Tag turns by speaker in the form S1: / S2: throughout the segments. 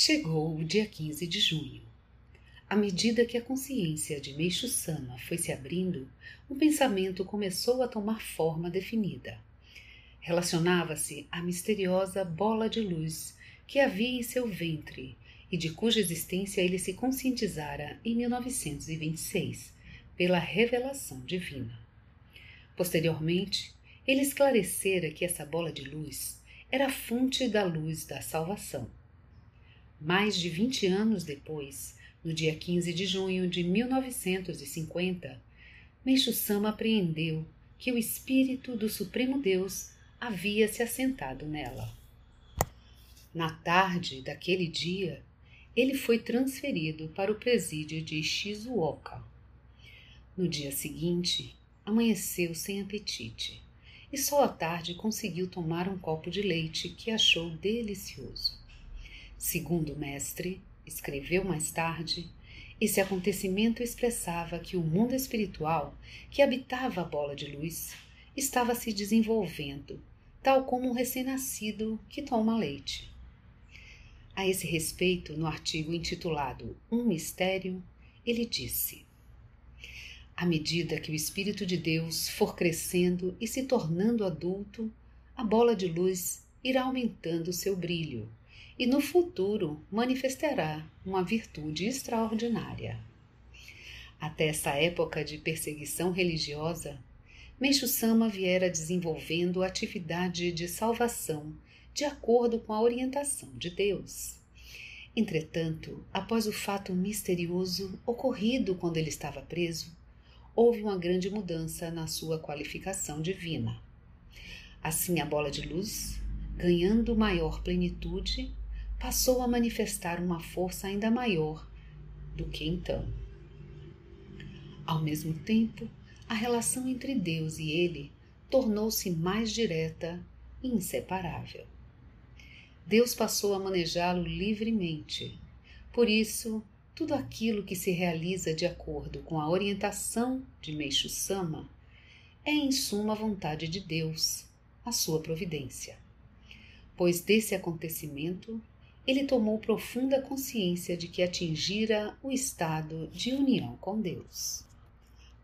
S1: Chegou o dia 15 de junho. À medida que a consciência de Meixo Sama foi se abrindo, um pensamento começou a tomar forma definida. Relacionava-se à misteriosa bola de luz que havia em seu ventre e de cuja existência ele se conscientizara em 1926 pela revelação divina. Posteriormente, ele esclarecera que essa bola de luz era a fonte da luz da salvação mais de 20 anos depois, no dia 15 de junho de 1950, Meixo Sama apreendeu que o espírito do Supremo Deus havia se assentado nela. Na tarde daquele dia, ele foi transferido para o presídio de Shizuoka. No dia seguinte, amanheceu sem apetite e só à tarde conseguiu tomar um copo de leite que achou delicioso. Segundo o mestre, escreveu mais tarde, esse acontecimento expressava que o mundo espiritual que habitava a bola de luz estava se desenvolvendo, tal como um recém-nascido que toma leite. A esse respeito, no artigo intitulado Um Mistério, ele disse: À medida que o Espírito de Deus for crescendo e se tornando adulto, a bola de luz irá aumentando seu brilho e no futuro manifestará uma virtude extraordinária. Até essa época de perseguição religiosa, Meixo Sama viera desenvolvendo atividade de salvação de acordo com a orientação de Deus. Entretanto, após o fato misterioso ocorrido quando ele estava preso, houve uma grande mudança na sua qualificação divina. Assim, a bola de luz, ganhando maior plenitude, passou a manifestar uma força ainda maior do que então. Ao mesmo tempo, a relação entre Deus e ele tornou-se mais direta e inseparável. Deus passou a manejá-lo livremente. Por isso, tudo aquilo que se realiza de acordo com a orientação de Meixo Sama é em suma a vontade de Deus, a sua providência. Pois desse acontecimento ele tomou profunda consciência de que atingira o estado de união com Deus.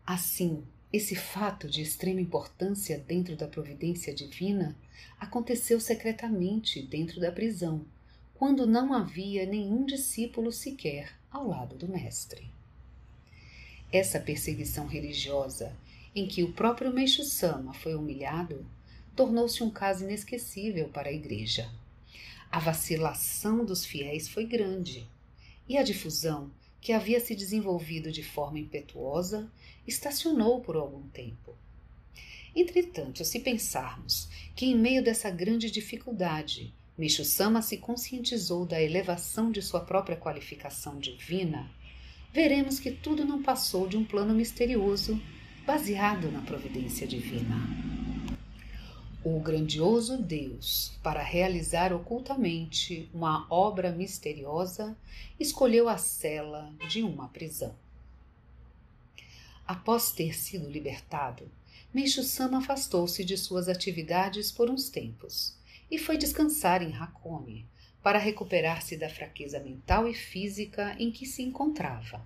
S1: Assim, esse fato de extrema importância dentro da providência divina aconteceu secretamente dentro da prisão, quando não havia nenhum discípulo sequer ao lado do Mestre. Essa perseguição religiosa, em que o próprio Meixo Sama foi humilhado, tornou-se um caso inesquecível para a Igreja a vacilação dos fiéis foi grande e a difusão, que havia se desenvolvido de forma impetuosa, estacionou por algum tempo. Entretanto, se pensarmos que, em meio dessa grande dificuldade, Micho Sama se conscientizou da elevação de sua própria qualificação divina, veremos que tudo não passou de um plano misterioso baseado na providência divina. O grandioso Deus, para realizar ocultamente uma obra misteriosa, escolheu a cela de uma prisão. Após ter sido libertado, Meixo Sama afastou-se de suas atividades por uns tempos e foi descansar em Hakone para recuperar-se da fraqueza mental e física em que se encontrava.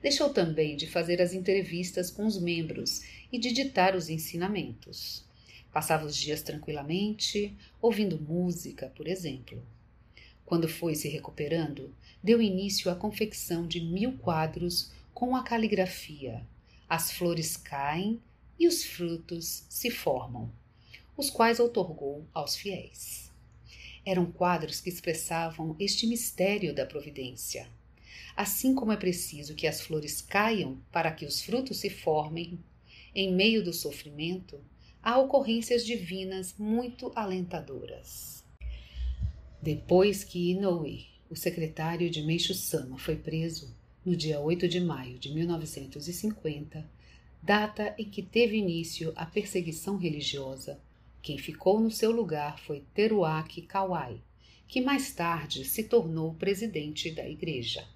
S1: Deixou também de fazer as entrevistas com os membros e de ditar os ensinamentos. Passava os dias tranquilamente, ouvindo música, por exemplo. Quando foi se recuperando, deu início à confecção de mil quadros com a caligrafia. As flores caem e os frutos se formam, os quais outorgou aos fiéis. Eram quadros que expressavam este mistério da providência. Assim como é preciso que as flores caiam para que os frutos se formem, em meio do sofrimento, há ocorrências divinas muito alentadoras. Depois que Inoue, o secretário de Meishu Sama, foi preso no dia 8 de maio de 1950, data em que teve início a perseguição religiosa, quem ficou no seu lugar foi Teruaki Kawai, que mais tarde se tornou presidente da igreja.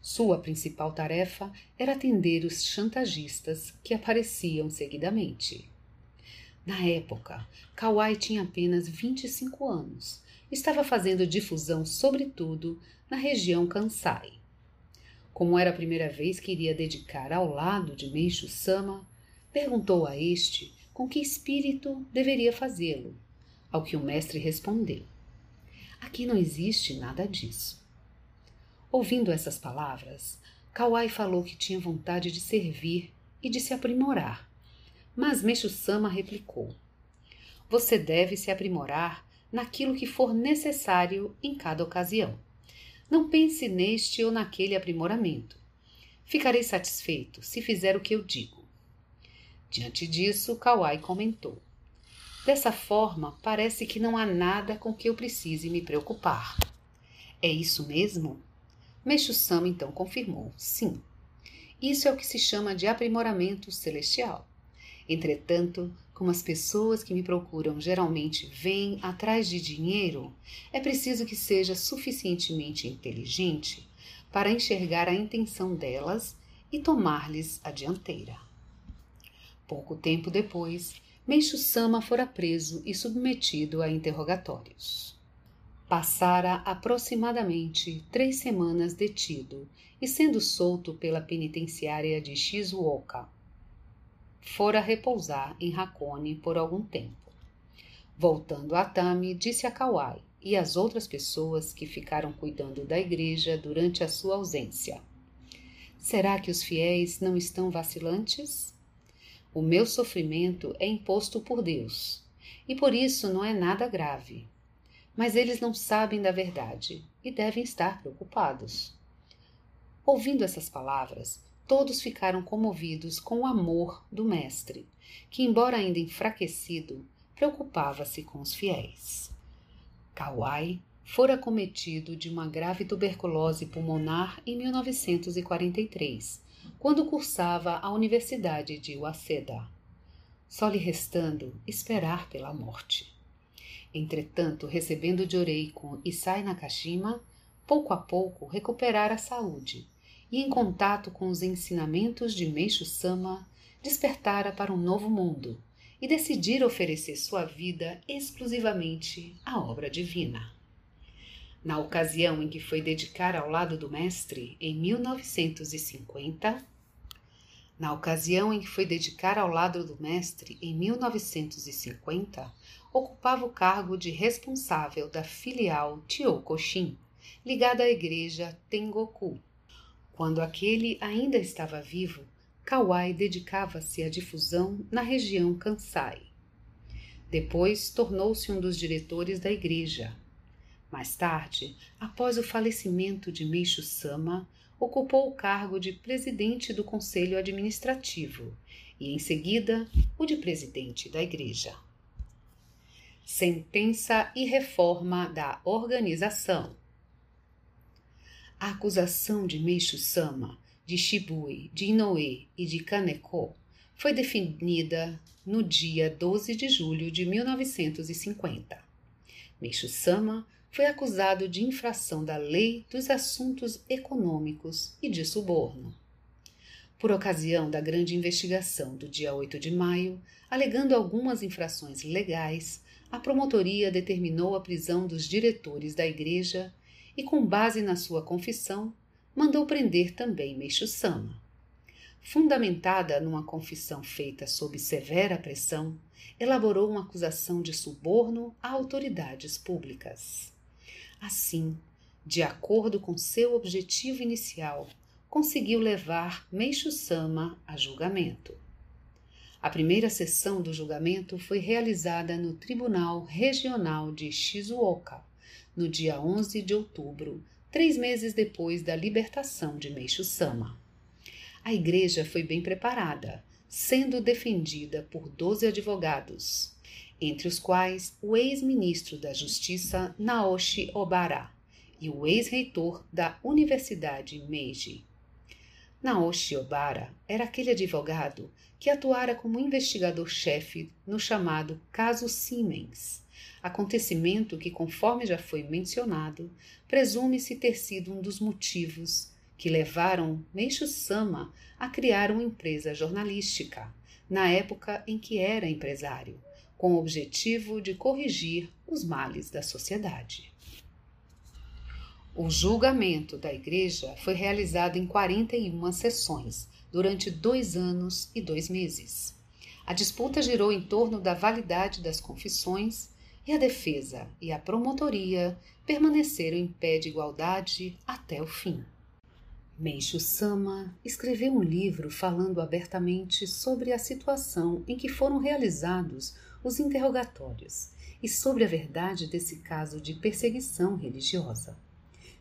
S1: Sua principal tarefa era atender os chantagistas que apareciam seguidamente. Na época, Kawai tinha apenas 25 anos. Estava fazendo difusão, sobretudo, na região Kansai. Como era a primeira vez que iria dedicar ao lado de Meishu Sama, perguntou a este com que espírito deveria fazê-lo, ao que o mestre respondeu: Aqui não existe nada disso. Ouvindo essas palavras, Kawai falou que tinha vontade de servir e de se aprimorar. Mas Meixo Sama replicou: Você deve se aprimorar naquilo que for necessário em cada ocasião. Não pense neste ou naquele aprimoramento. Ficarei satisfeito se fizer o que eu digo. Diante disso, Kawai comentou: Dessa forma, parece que não há nada com que eu precise me preocupar. É isso mesmo? Meixo Sama então confirmou: sim. Isso é o que se chama de aprimoramento celestial. Entretanto, como as pessoas que me procuram geralmente vêm atrás de dinheiro, é preciso que seja suficientemente inteligente para enxergar a intenção delas e tomar-lhes a dianteira. Pouco tempo depois, Meixo Sama fora preso e submetido a interrogatórios. Passara aproximadamente três semanas detido e sendo solto pela penitenciária de Shizuoka. Fora repousar em Hakone por algum tempo. Voltando a Tami, disse a Kawai e às outras pessoas que ficaram cuidando da igreja durante a sua ausência: Será que os fiéis não estão vacilantes? O meu sofrimento é imposto por Deus, e por isso não é nada grave mas eles não sabem da verdade e devem estar preocupados. Ouvindo essas palavras, todos ficaram comovidos com o amor do Mestre, que, embora ainda enfraquecido, preocupava-se com os fiéis. Kawai fora cometido de uma grave tuberculose pulmonar em 1943, quando cursava a Universidade de Waseda, só lhe restando esperar pela morte. Entretanto, recebendo de Oreiko Isai Nakashima, pouco a pouco recuperara a saúde e, em contato com os ensinamentos de Meishu Sama, despertara para um novo mundo e decidira oferecer sua vida exclusivamente à obra divina. Na ocasião em que foi dedicar ao lado do Mestre, em 1950, na ocasião em que foi dedicar ao lado do Mestre, em 1950, ocupava o cargo de responsável da filial Tiokoshin, ligada à igreja Tengoku. Quando aquele ainda estava vivo, Kawai dedicava-se à difusão na região Kansai. Depois tornou-se um dos diretores da igreja. Mais tarde, após o falecimento de Meishu Sama, ocupou o cargo de presidente do conselho administrativo e, em seguida, o de presidente da igreja. Sentença e reforma da organização. A acusação de Meishu Sama, de Shibui, de Inoue e de Kaneko foi definida no dia 12 de julho de 1950. Meishu Sama foi acusado de infração da lei dos assuntos econômicos e de suborno. Por ocasião da grande investigação do dia 8 de maio, alegando algumas infrações legais, a promotoria determinou a prisão dos diretores da igreja e, com base na sua confissão, mandou prender também Meixo Sama. Fundamentada numa confissão feita sob severa pressão, elaborou uma acusação de suborno a autoridades públicas. Assim, de acordo com seu objetivo inicial, conseguiu levar Meixo Sama a julgamento. A primeira sessão do julgamento foi realizada no Tribunal Regional de Shizuoka, no dia 11 de outubro, três meses depois da libertação de Meixo Sama. A igreja foi bem preparada, sendo defendida por doze advogados. entre os quais o ex-ministro da Justiça Naoshi Obara e o ex-reitor da Universidade Meiji. Naoshi Obara era aquele advogado que atuara como investigador-chefe no chamado Caso Siemens, acontecimento que, conforme já foi mencionado, presume-se ter sido um dos motivos que levaram Meishu Sama a criar uma empresa jornalística, na época em que era empresário, com o objetivo de corrigir os males da sociedade. O julgamento da igreja foi realizado em 41 sessões, durante dois anos e dois meses. A disputa girou em torno da validade das confissões e a defesa e a promotoria permaneceram em pé de igualdade até o fim. Meishu Sama escreveu um livro falando abertamente sobre a situação em que foram realizados os interrogatórios e sobre a verdade desse caso de perseguição religiosa.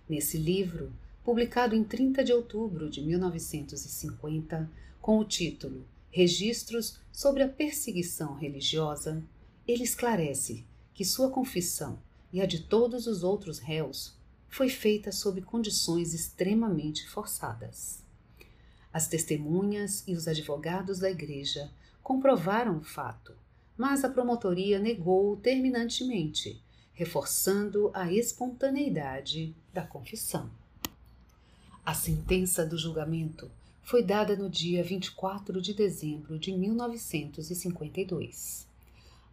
S1: Nesse livro, publicado em 30 de outubro de 1950, com o título Registros sobre a Perseguição Religiosa, ele esclarece que sua confissão e a de todos os outros réus foi feita sob condições extremamente forçadas. As testemunhas e os advogados da igreja comprovaram o fato, mas a promotoria negou terminantemente reforçando a espontaneidade da confissão. A sentença do julgamento foi dada no dia 24 de dezembro de 1952.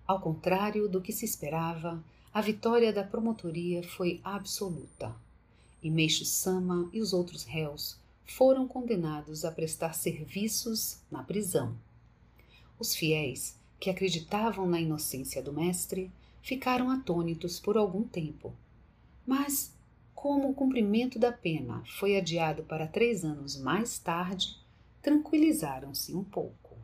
S1: Ao contrário do que se esperava, a vitória da promotoria foi absoluta. E Meixo Sama e os outros réus foram condenados a prestar serviços na prisão. Os fiéis, que acreditavam na inocência do mestre, ficaram atônitos por algum tempo. Mas, como o cumprimento da pena foi adiado para três anos mais tarde, tranquilizaram-se um pouco.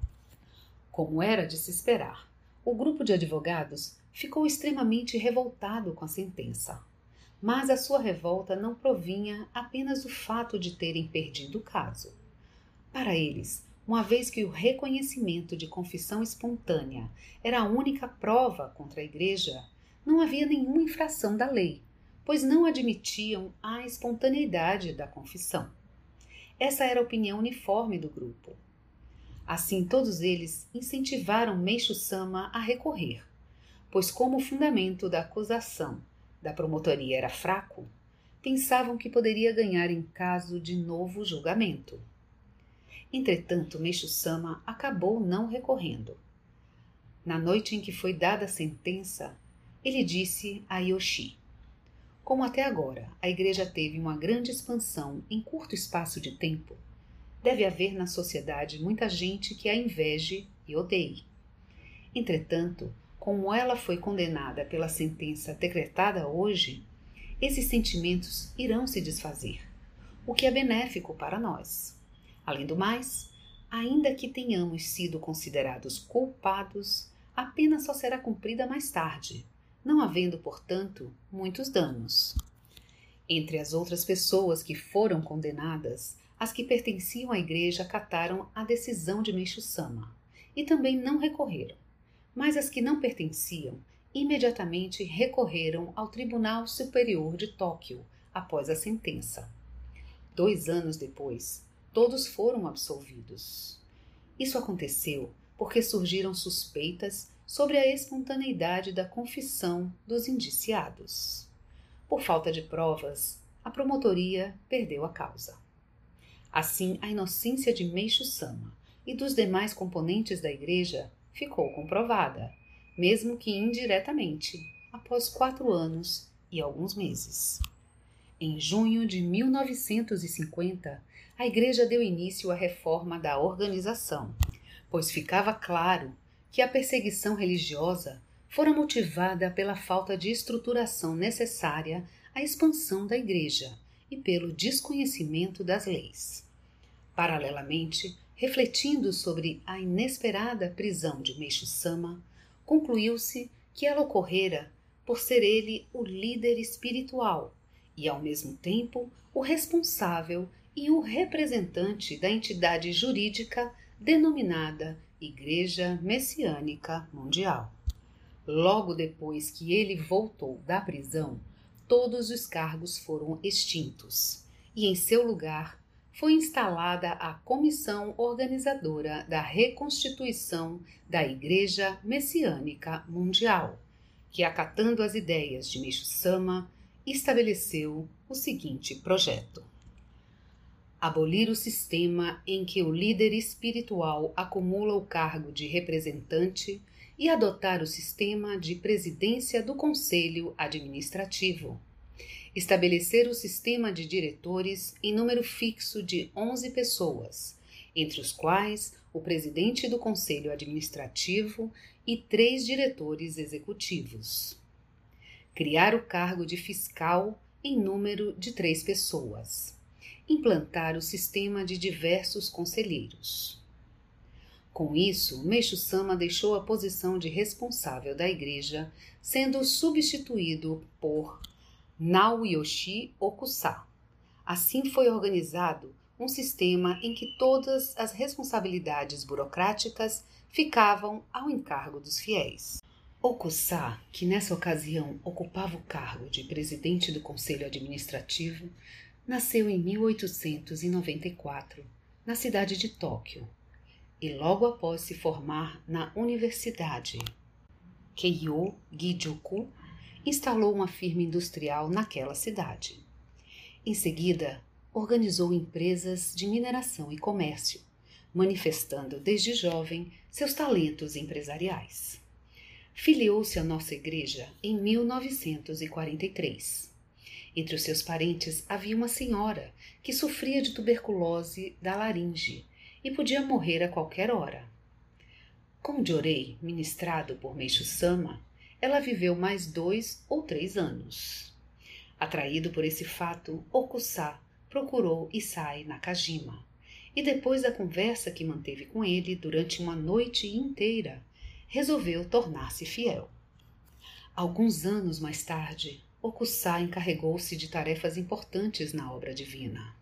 S1: Como era de se esperar, o grupo de advogados ficou extremamente revoltado com a sentença. Mas a sua revolta não provinha apenas do fato de terem perdido o caso. Para eles, uma vez que o reconhecimento de confissão espontânea era a única prova contra a Igreja, não havia nenhuma infração da lei, pois não admitiam a espontaneidade da confissão. Essa era a opinião uniforme do grupo. Assim, todos eles incentivaram Meixo Sama a recorrer, pois, como o fundamento da acusação da promotoria era fraco, pensavam que poderia ganhar em caso de novo julgamento. Entretanto, Meixo Sama acabou não recorrendo. Na noite em que foi dada a sentença, ele disse a Yoshi: Como até agora a igreja teve uma grande expansão em curto espaço de tempo, deve haver na sociedade muita gente que a inveje e odeie. Entretanto, como ela foi condenada pela sentença decretada hoje, esses sentimentos irão se desfazer, o que é benéfico para nós. Além do mais, ainda que tenhamos sido considerados culpados, a pena só será cumprida mais tarde, não havendo, portanto, muitos danos. Entre as outras pessoas que foram condenadas, as que pertenciam à igreja acataram a decisão de Meishu Sama e também não recorreram, mas as que não pertenciam imediatamente recorreram ao Tribunal Superior de Tóquio após a sentença. Dois anos depois, todos foram absolvidos. Isso aconteceu porque surgiram suspeitas sobre a espontaneidade da confissão dos indiciados. Por falta de provas, a promotoria perdeu a causa. Assim, a inocência de Meixo Sama e dos demais componentes da igreja ficou comprovada, mesmo que indiretamente, após quatro anos e alguns meses. Em junho de 1950, a Igreja deu início à reforma da organização, pois ficava claro que a perseguição religiosa fora motivada pela falta de estruturação necessária à expansão da Igreja e pelo desconhecimento das leis. Paralelamente, refletindo sobre a inesperada prisão de Meixo Sama, concluiu-se que ela ocorrera por ser ele o líder espiritual e, ao mesmo tempo, o responsável e o representante da entidade jurídica denominada Igreja Messiânica Mundial. Logo depois que ele voltou da prisão, todos os cargos foram extintos e, em seu lugar, foi instalada a Comissão Organizadora da Reconstituição da Igreja Messiânica Mundial, que, acatando as ideias de Meixo Sama, estabeleceu o seguinte projeto: abolir o sistema em que o líder espiritual acumula o cargo de representante e adotar o sistema de presidência do Conselho Administrativo estabelecer o sistema de diretores em número fixo de 11 pessoas, entre os quais o presidente do conselho administrativo e três diretores executivos. Criar o cargo de fiscal em número de três pessoas. Implantar o sistema de diversos conselheiros. Com isso, Meixo Sama deixou a posição de responsável da igreja, sendo substituído por Naoyoshi Okusa. Assim foi organizado um sistema em que todas as responsabilidades burocráticas ficavam ao encargo dos fiéis. Okusa, que nessa ocasião ocupava o cargo de presidente do Conselho Administrativo, nasceu em 1894, na cidade de Tóquio, e logo após se formar na Universidade Keio Gijuku instalou uma firma industrial naquela cidade. Em seguida, organizou empresas de mineração e comércio, manifestando desde jovem seus talentos empresariais. Filiou-se à nossa igreja em 1943. Entre os seus parentes havia uma senhora que sofria de tuberculose da laringe e podia morrer a qualquer hora. Com Jorei, ministrado por Meixo Sama, ela viveu mais dois ou três anos. Atraído por esse fato, Okusa procurou Isai Nakajima. E depois da conversa que manteve com ele durante uma noite inteira, resolveu tornar-se fiel. Alguns anos mais tarde, Okusa encarregou-se de tarefas importantes na obra divina.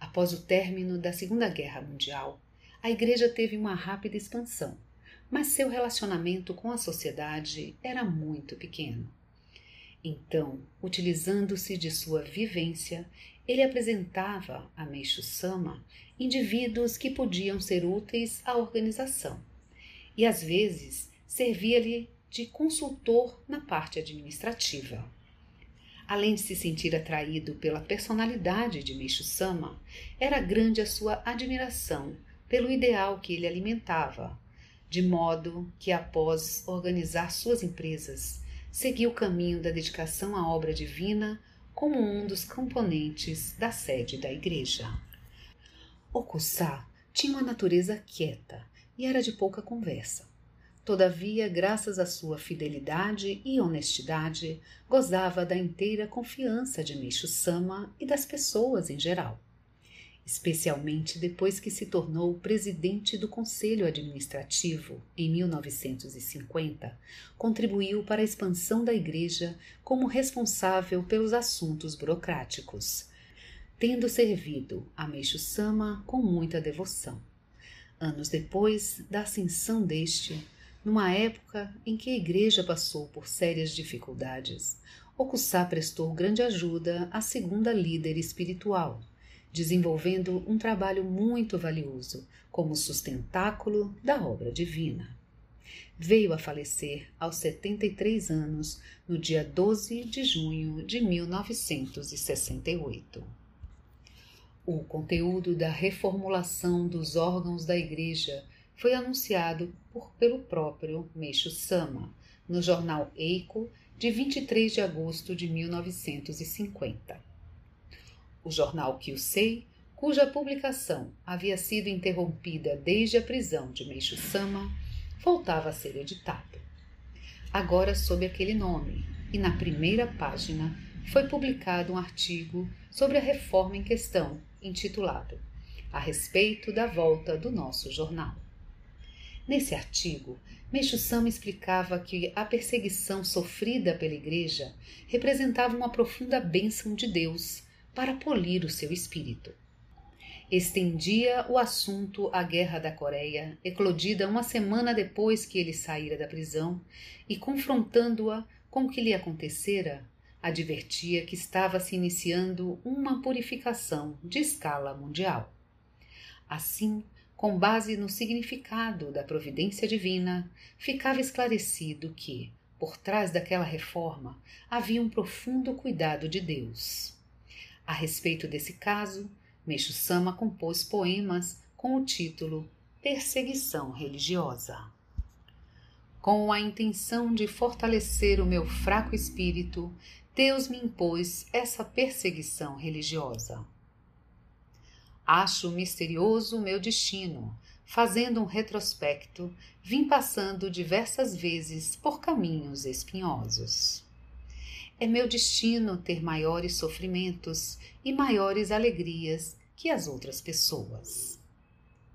S1: Após o término da Segunda Guerra Mundial, a igreja teve uma rápida expansão mas seu relacionamento com a sociedade era muito pequeno. Então, utilizando-se de sua vivência, ele apresentava a Meixo Sama indivíduos que podiam ser úteis à organização e às vezes servia-lhe de consultor na parte administrativa. Além de se sentir atraído pela personalidade de Meixo Sama, era grande a sua admiração pelo ideal que ele alimentava, de modo que, após organizar suas empresas, seguiu o caminho da dedicação à obra divina como um dos componentes da sede da igreja. Okusa tinha uma natureza quieta e era de pouca conversa. Todavia, graças à sua fidelidade e honestidade, gozava da inteira confiança de Meishu Sama e das pessoas em geral especialmente depois que se tornou presidente do Conselho Administrativo em 1950, contribuiu para a expansão da Igreja como responsável pelos assuntos burocráticos, tendo servido a Meixo Sama com muita devoção. Anos depois da ascensão deste, numa época em que a Igreja passou por sérias dificuldades, Okusá prestou grande ajuda à segunda líder espiritual, desenvolvendo um trabalho muito valioso como sustentáculo da obra divina. Veio a falecer aos 73 anos no dia 12 de junho de 1968. O conteúdo da reformulação dos órgãos da Igreja foi anunciado por, pelo próprio Meixo Sama no jornal Eiko de 23 de agosto de 1950 o jornal Kyusei, cuja publicação havia sido interrompida desde a prisão de Meishu Sama, voltava a ser editado. Agora sob aquele nome, e na primeira página foi publicado um artigo sobre a reforma em questão, intitulado A respeito da volta do nosso jornal. Nesse artigo, Meixo Sama explicava que a perseguição sofrida pela Igreja representava uma profunda bênção de Deus para polir o seu espírito. Estendia o assunto à Guerra da Coreia, eclodida uma semana depois que ele saíra da prisão, e confrontando-a com o que lhe acontecera, advertia que estava se iniciando uma purificação de escala mundial. Assim, com base no significado da providência divina, ficava esclarecido que, por trás daquela reforma, havia um profundo cuidado de Deus. A respeito desse caso, Meixo Sama compôs poemas com o título Perseguição Religiosa. Com a intenção de fortalecer o meu fraco espírito, Deus me impôs essa perseguição religiosa. Acho misterioso o meu destino. Fazendo um retrospecto, vim passando diversas vezes por caminhos espinhosos. É meu destino ter maiores sofrimentos e maiores alegrias que as outras pessoas.